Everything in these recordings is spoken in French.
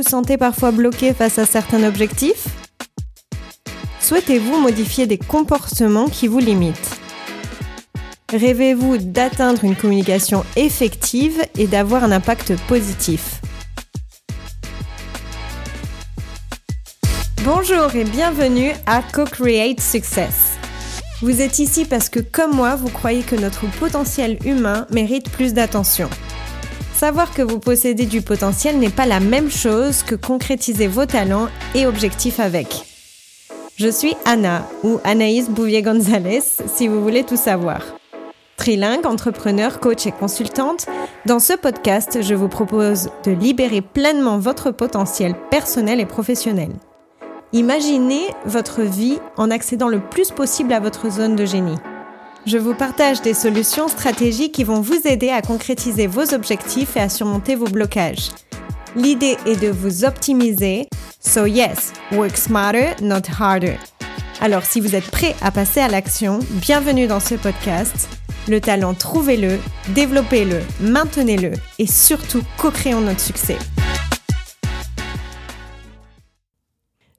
vous sentez parfois bloqué face à certains objectifs Souhaitez-vous modifier des comportements qui vous limitent Rêvez-vous d'atteindre une communication effective et d'avoir un impact positif Bonjour et bienvenue à Co-Create Success. Vous êtes ici parce que comme moi, vous croyez que notre potentiel humain mérite plus d'attention. Savoir que vous possédez du potentiel n'est pas la même chose que concrétiser vos talents et objectifs avec. Je suis Anna, ou Anaïs Bouvier-Gonzalez, si vous voulez tout savoir. Trilingue, entrepreneur, coach et consultante, dans ce podcast, je vous propose de libérer pleinement votre potentiel personnel et professionnel. Imaginez votre vie en accédant le plus possible à votre zone de génie. Je vous partage des solutions stratégiques qui vont vous aider à concrétiser vos objectifs et à surmonter vos blocages. L'idée est de vous optimiser. So yes, work smarter, not harder. Alors si vous êtes prêt à passer à l'action, bienvenue dans ce podcast. Le talent, trouvez-le, développez-le, maintenez-le et surtout co-créons notre succès.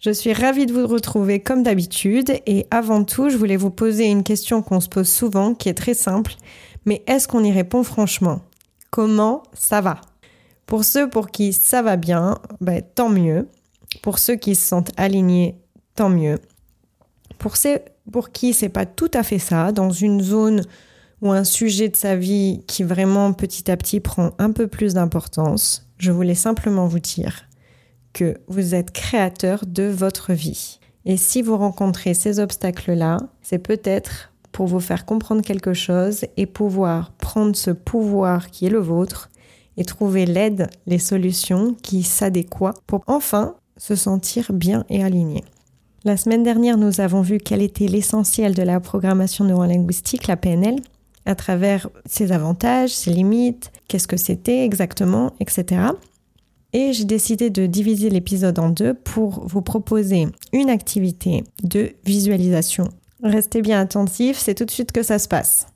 Je suis ravie de vous retrouver comme d'habitude et avant tout, je voulais vous poser une question qu'on se pose souvent qui est très simple, mais est-ce qu'on y répond franchement? Comment ça va? Pour ceux pour qui ça va bien, ben, tant mieux. Pour ceux qui se sentent alignés, tant mieux. Pour ceux pour qui c'est pas tout à fait ça, dans une zone ou un sujet de sa vie qui vraiment petit à petit prend un peu plus d'importance, je voulais simplement vous dire que vous êtes créateur de votre vie. Et si vous rencontrez ces obstacles-là, c'est peut-être pour vous faire comprendre quelque chose et pouvoir prendre ce pouvoir qui est le vôtre et trouver l'aide, les solutions qui s'adéquent pour enfin se sentir bien et aligné. La semaine dernière, nous avons vu quel était l'essentiel de la programmation neurolinguistique, la PNL, à travers ses avantages, ses limites, qu'est-ce que c'était exactement, etc. Et j'ai décidé de diviser l'épisode en deux pour vous proposer une activité de visualisation. Restez bien attentifs, c'est tout de suite que ça se passe.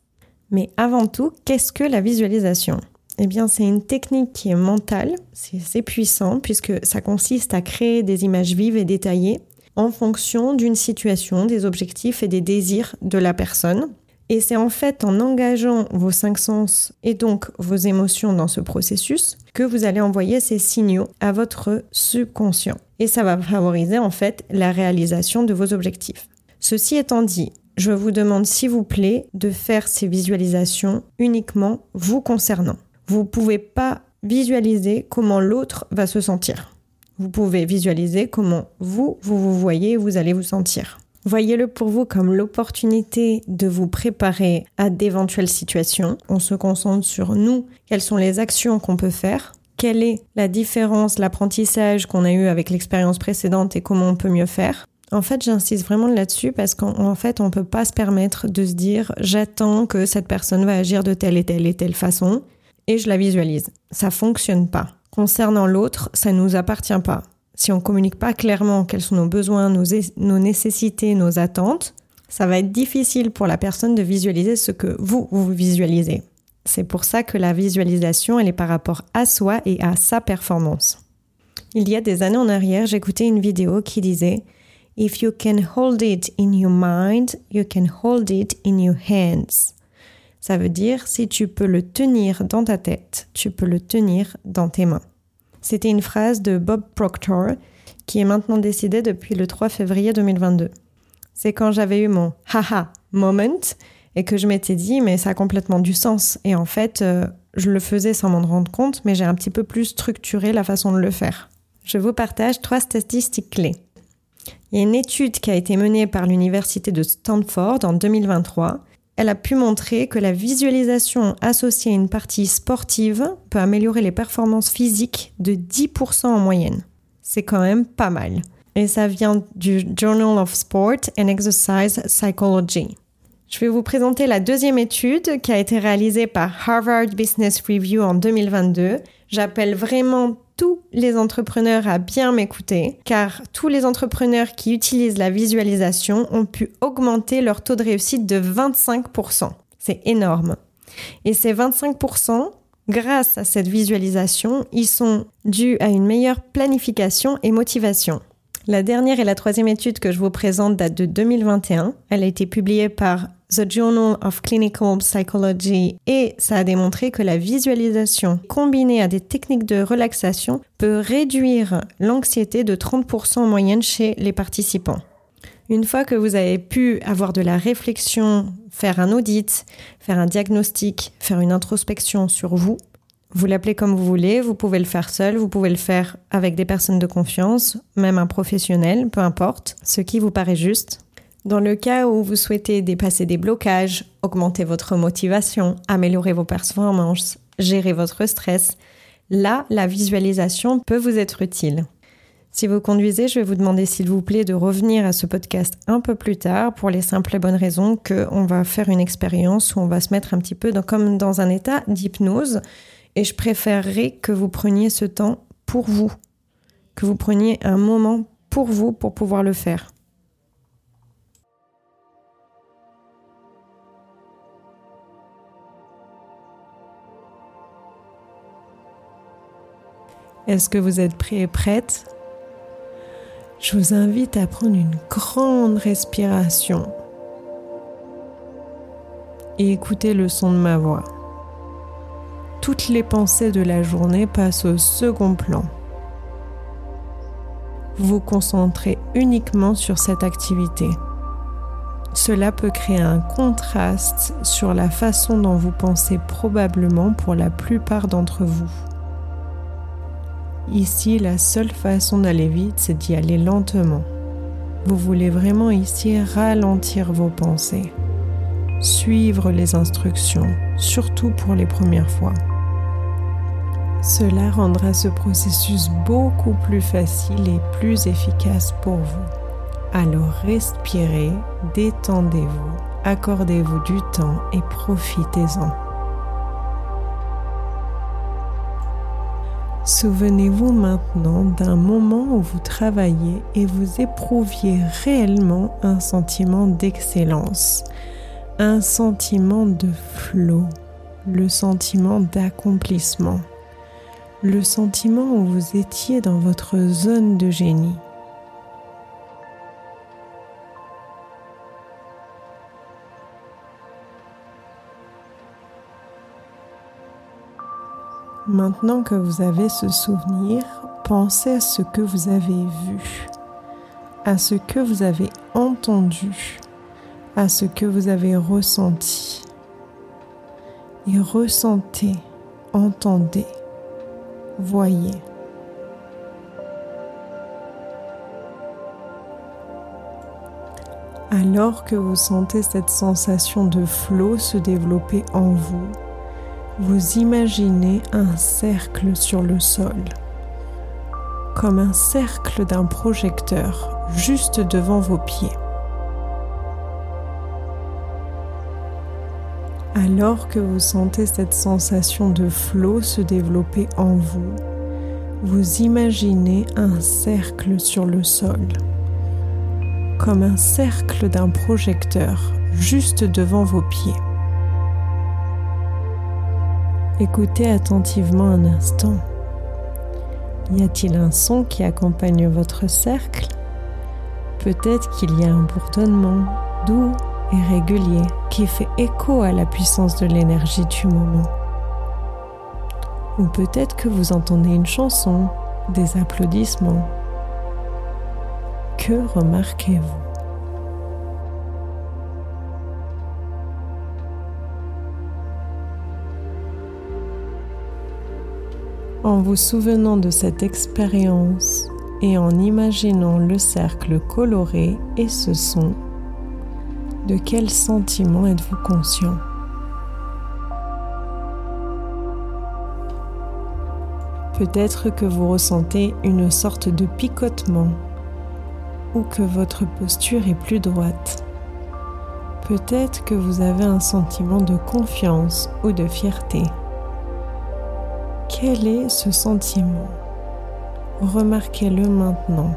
Mais avant tout, qu'est-ce que la visualisation? Eh bien, c'est une technique qui est mentale, c'est assez puissant puisque ça consiste à créer des images vives et détaillées en fonction d'une situation, des objectifs et des désirs de la personne. Et c'est en fait en engageant vos cinq sens et donc vos émotions dans ce processus que vous allez envoyer ces signaux à votre subconscient. Et ça va favoriser en fait la réalisation de vos objectifs. Ceci étant dit, je vous demande s'il vous plaît de faire ces visualisations uniquement vous concernant. Vous ne pouvez pas visualiser comment l'autre va se sentir. Vous pouvez visualiser comment vous, vous vous voyez, vous allez vous sentir. Voyez-le pour vous comme l'opportunité de vous préparer à d'éventuelles situations. On se concentre sur nous, quelles sont les actions qu'on peut faire, quelle est la différence, l'apprentissage qu'on a eu avec l'expérience précédente et comment on peut mieux faire? En fait, j'insiste vraiment là-dessus parce qu'en fait, on ne peut pas se permettre de se dire j'attends que cette personne va agir de telle et telle et telle façon et je la visualise. Ça fonctionne pas. Concernant l'autre, ça nous appartient pas si on communique pas clairement quels sont nos besoins, nos, nos, nécessités, nos attentes, ça va être difficile pour la personne de visualiser ce que vous, vous visualisez. C'est pour ça que la visualisation, elle est par rapport à soi et à sa performance. Il y a des années en arrière, j'écoutais une vidéo qui disait If you can hold it in your mind, you can hold it in your hands. Ça veut dire si tu peux le tenir dans ta tête, tu peux le tenir dans tes mains. C'était une phrase de Bob Proctor, qui est maintenant décédé depuis le 3 février 2022. C'est quand j'avais eu mon haha moment et que je m'étais dit mais ça a complètement du sens. Et en fait, euh, je le faisais sans m'en rendre compte, mais j'ai un petit peu plus structuré la façon de le faire. Je vous partage trois statistiques clés. Il y a une étude qui a été menée par l'Université de Stanford en 2023 elle a pu montrer que la visualisation associée à une partie sportive peut améliorer les performances physiques de 10% en moyenne. C'est quand même pas mal. Et ça vient du Journal of Sport and Exercise Psychology. Je vais vous présenter la deuxième étude qui a été réalisée par Harvard Business Review en 2022. J'appelle vraiment tous les entrepreneurs à bien m'écouter, car tous les entrepreneurs qui utilisent la visualisation ont pu augmenter leur taux de réussite de 25%. C'est énorme. Et ces 25%, grâce à cette visualisation, ils sont dus à une meilleure planification et motivation. La dernière et la troisième étude que je vous présente date de 2021. Elle a été publiée par The Journal of Clinical Psychology et ça a démontré que la visualisation combinée à des techniques de relaxation peut réduire l'anxiété de 30% en moyenne chez les participants. Une fois que vous avez pu avoir de la réflexion, faire un audit, faire un diagnostic, faire une introspection sur vous, vous l'appelez comme vous voulez, vous pouvez le faire seul, vous pouvez le faire avec des personnes de confiance, même un professionnel, peu importe, ce qui vous paraît juste. Dans le cas où vous souhaitez dépasser des blocages, augmenter votre motivation, améliorer vos performances, gérer votre stress, là, la visualisation peut vous être utile. Si vous conduisez, je vais vous demander s'il vous plaît de revenir à ce podcast un peu plus tard pour les simples et bonnes raisons qu'on va faire une expérience où on va se mettre un petit peu comme dans un état d'hypnose et je préférerais que vous preniez ce temps pour vous, que vous preniez un moment pour vous pour pouvoir le faire. Est-ce que vous êtes prêt et prête je vous invite à prendre une grande respiration et écouter le son de ma voix. Toutes les pensées de la journée passent au second plan. Vous vous concentrez uniquement sur cette activité. Cela peut créer un contraste sur la façon dont vous pensez probablement pour la plupart d'entre vous. Ici, la seule façon d'aller vite, c'est d'y aller lentement. Vous voulez vraiment ici ralentir vos pensées, suivre les instructions, surtout pour les premières fois. Cela rendra ce processus beaucoup plus facile et plus efficace pour vous. Alors respirez, détendez-vous, accordez-vous du temps et profitez-en. Souvenez-vous maintenant d'un moment où vous travaillez et vous éprouviez réellement un sentiment d'excellence, un sentiment de flot, le sentiment d'accomplissement, le sentiment où vous étiez dans votre zone de génie. Maintenant que vous avez ce souvenir, pensez à ce que vous avez vu, à ce que vous avez entendu, à ce que vous avez ressenti. Et ressentez, entendez, voyez. Alors que vous sentez cette sensation de flot se développer en vous, vous imaginez un cercle sur le sol, comme un cercle d'un projecteur juste devant vos pieds. Alors que vous sentez cette sensation de flot se développer en vous, vous imaginez un cercle sur le sol, comme un cercle d'un projecteur juste devant vos pieds. Écoutez attentivement un instant. Y a-t-il un son qui accompagne votre cercle? Peut-être qu'il y a un bourdonnement doux et régulier qui fait écho à la puissance de l'énergie du moment. Ou peut-être que vous entendez une chanson, des applaudissements. Que remarquez-vous? En vous souvenant de cette expérience et en imaginant le cercle coloré et ce son, de quel sentiment êtes-vous conscient? Peut-être que vous ressentez une sorte de picotement ou que votre posture est plus droite. Peut-être que vous avez un sentiment de confiance ou de fierté. Quel est ce sentiment? Remarquez-le maintenant.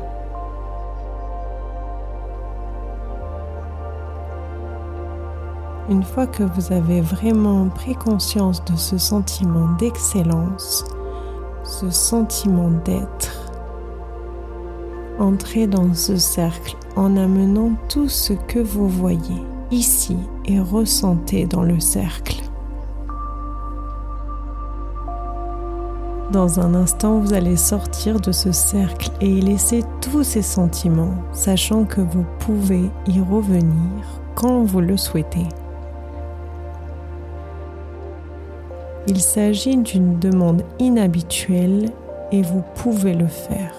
Une fois que vous avez vraiment pris conscience de ce sentiment d'excellence, ce sentiment d'être, entrez dans ce cercle en amenant tout ce que vous voyez ici et ressentez dans le cercle. Dans un instant, vous allez sortir de ce cercle et y laisser tous ces sentiments, sachant que vous pouvez y revenir quand vous le souhaitez. Il s'agit d'une demande inhabituelle et vous pouvez le faire.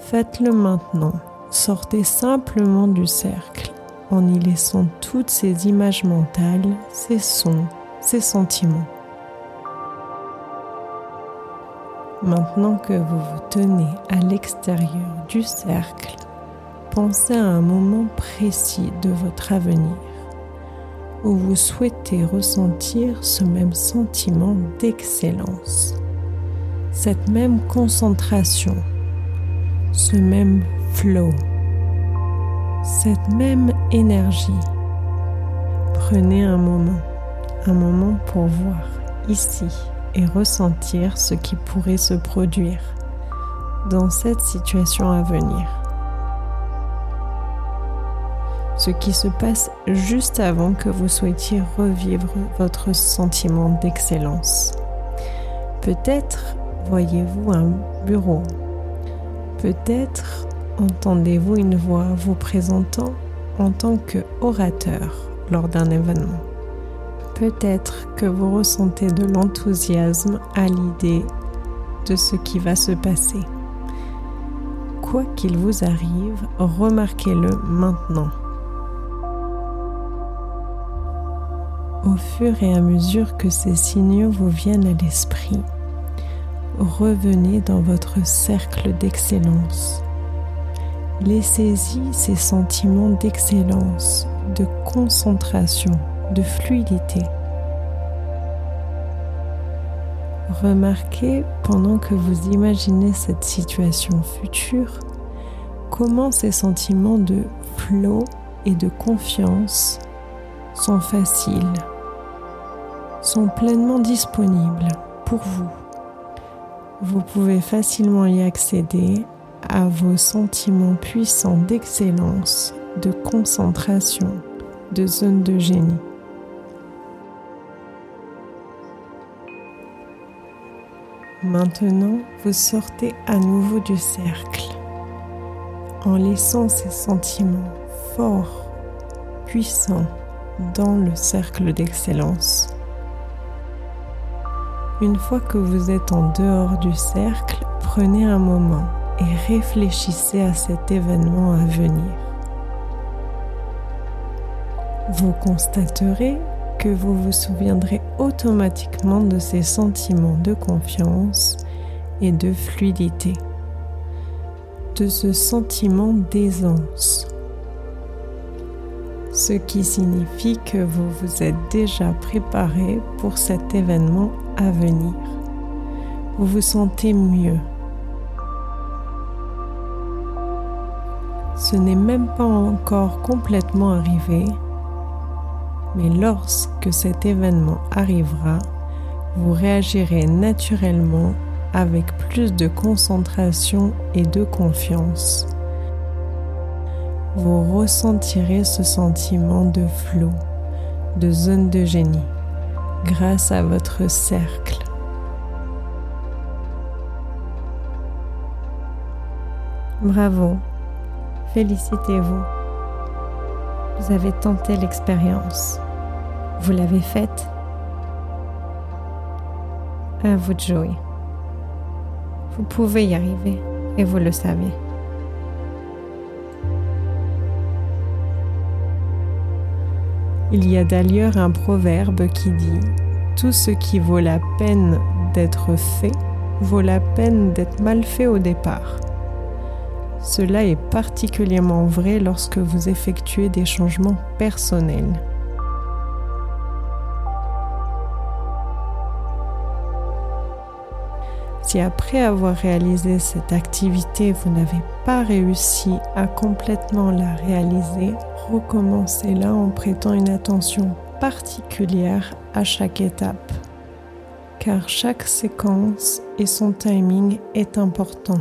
Faites-le maintenant. Sortez simplement du cercle en y laissant toutes ces images mentales, ces sons, ces sentiments. Maintenant que vous vous tenez à l'extérieur du cercle, pensez à un moment précis de votre avenir où vous souhaitez ressentir ce même sentiment d'excellence, cette même concentration, ce même flow, cette même énergie. Prenez un moment, un moment pour voir ici et ressentir ce qui pourrait se produire dans cette situation à venir. Ce qui se passe juste avant que vous souhaitiez revivre votre sentiment d'excellence. Peut-être voyez-vous un bureau. Peut-être entendez-vous une voix vous présentant en tant que orateur lors d'un événement. Peut-être que vous ressentez de l'enthousiasme à l'idée de ce qui va se passer. Quoi qu'il vous arrive, remarquez-le maintenant. Au fur et à mesure que ces signaux vous viennent à l'esprit, revenez dans votre cercle d'excellence. Laissez-y ces sentiments d'excellence, de concentration, de fluidité. Remarquez pendant que vous imaginez cette situation future comment ces sentiments de flow et de confiance sont faciles, sont pleinement disponibles pour vous. Vous pouvez facilement y accéder à vos sentiments puissants d'excellence, de concentration, de zone de génie. Maintenant, vous sortez à nouveau du cercle en laissant ces sentiments forts, puissants dans le cercle d'excellence. Une fois que vous êtes en dehors du cercle, prenez un moment et réfléchissez à cet événement à venir. Vous constaterez que vous vous souviendrez automatiquement de ces sentiments de confiance et de fluidité, de ce sentiment d'aisance, ce qui signifie que vous vous êtes déjà préparé pour cet événement à venir. Vous vous sentez mieux. Ce n'est même pas encore complètement arrivé, mais lorsque cet événement arrivera, vous réagirez naturellement avec plus de concentration et de confiance. Vous ressentirez ce sentiment de flot, de zone de génie, grâce à votre cercle. Bravo, félicitez-vous. Vous avez tenté l'expérience. Vous l'avez faite. À vous de jouer. Vous pouvez y arriver et vous le savez. Il y a d'ailleurs un proverbe qui dit ⁇ Tout ce qui vaut la peine d'être fait vaut la peine d'être mal fait au départ ⁇ cela est particulièrement vrai lorsque vous effectuez des changements personnels. Si après avoir réalisé cette activité, vous n'avez pas réussi à complètement la réaliser, recommencez-la en prêtant une attention particulière à chaque étape, car chaque séquence et son timing est important.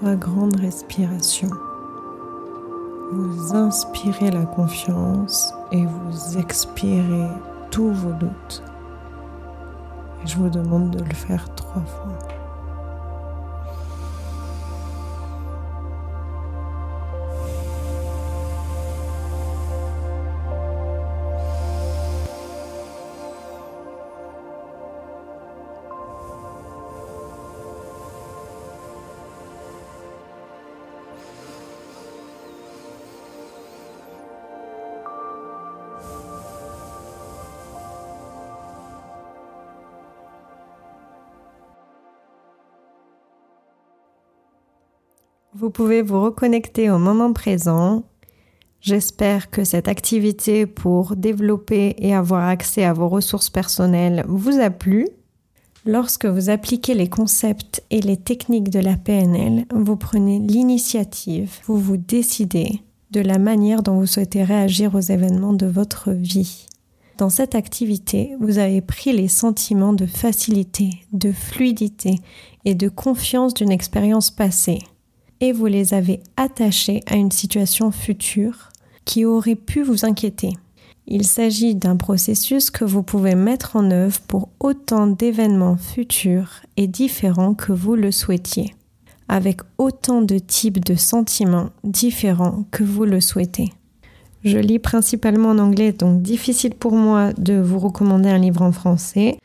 Trois grandes respirations. Vous inspirez la confiance et vous expirez tous vos doutes. Et je vous demande de le faire trois fois. Vous pouvez vous reconnecter au moment présent. J'espère que cette activité pour développer et avoir accès à vos ressources personnelles vous a plu. Lorsque vous appliquez les concepts et les techniques de la PNL, vous prenez l'initiative, vous vous décidez de la manière dont vous souhaitez réagir aux événements de votre vie. Dans cette activité, vous avez pris les sentiments de facilité, de fluidité et de confiance d'une expérience passée et vous les avez attachés à une situation future qui aurait pu vous inquiéter. Il s'agit d'un processus que vous pouvez mettre en œuvre pour autant d'événements futurs et différents que vous le souhaitiez, avec autant de types de sentiments différents que vous le souhaitez. Je lis principalement en anglais, donc difficile pour moi de vous recommander un livre en français.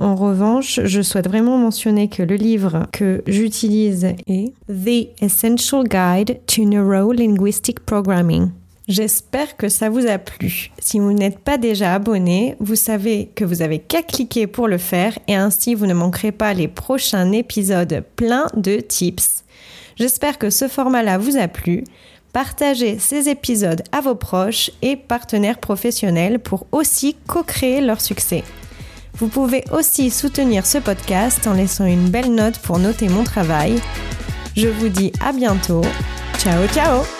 En revanche, je souhaite vraiment mentionner que le livre que j'utilise est The Essential Guide to Neuro-Linguistic Programming. J'espère que ça vous a plu. Si vous n'êtes pas déjà abonné, vous savez que vous avez qu'à cliquer pour le faire et ainsi vous ne manquerez pas les prochains épisodes pleins de tips. J'espère que ce format-là vous a plu. Partagez ces épisodes à vos proches et partenaires professionnels pour aussi co-créer leur succès. Vous pouvez aussi soutenir ce podcast en laissant une belle note pour noter mon travail. Je vous dis à bientôt. Ciao ciao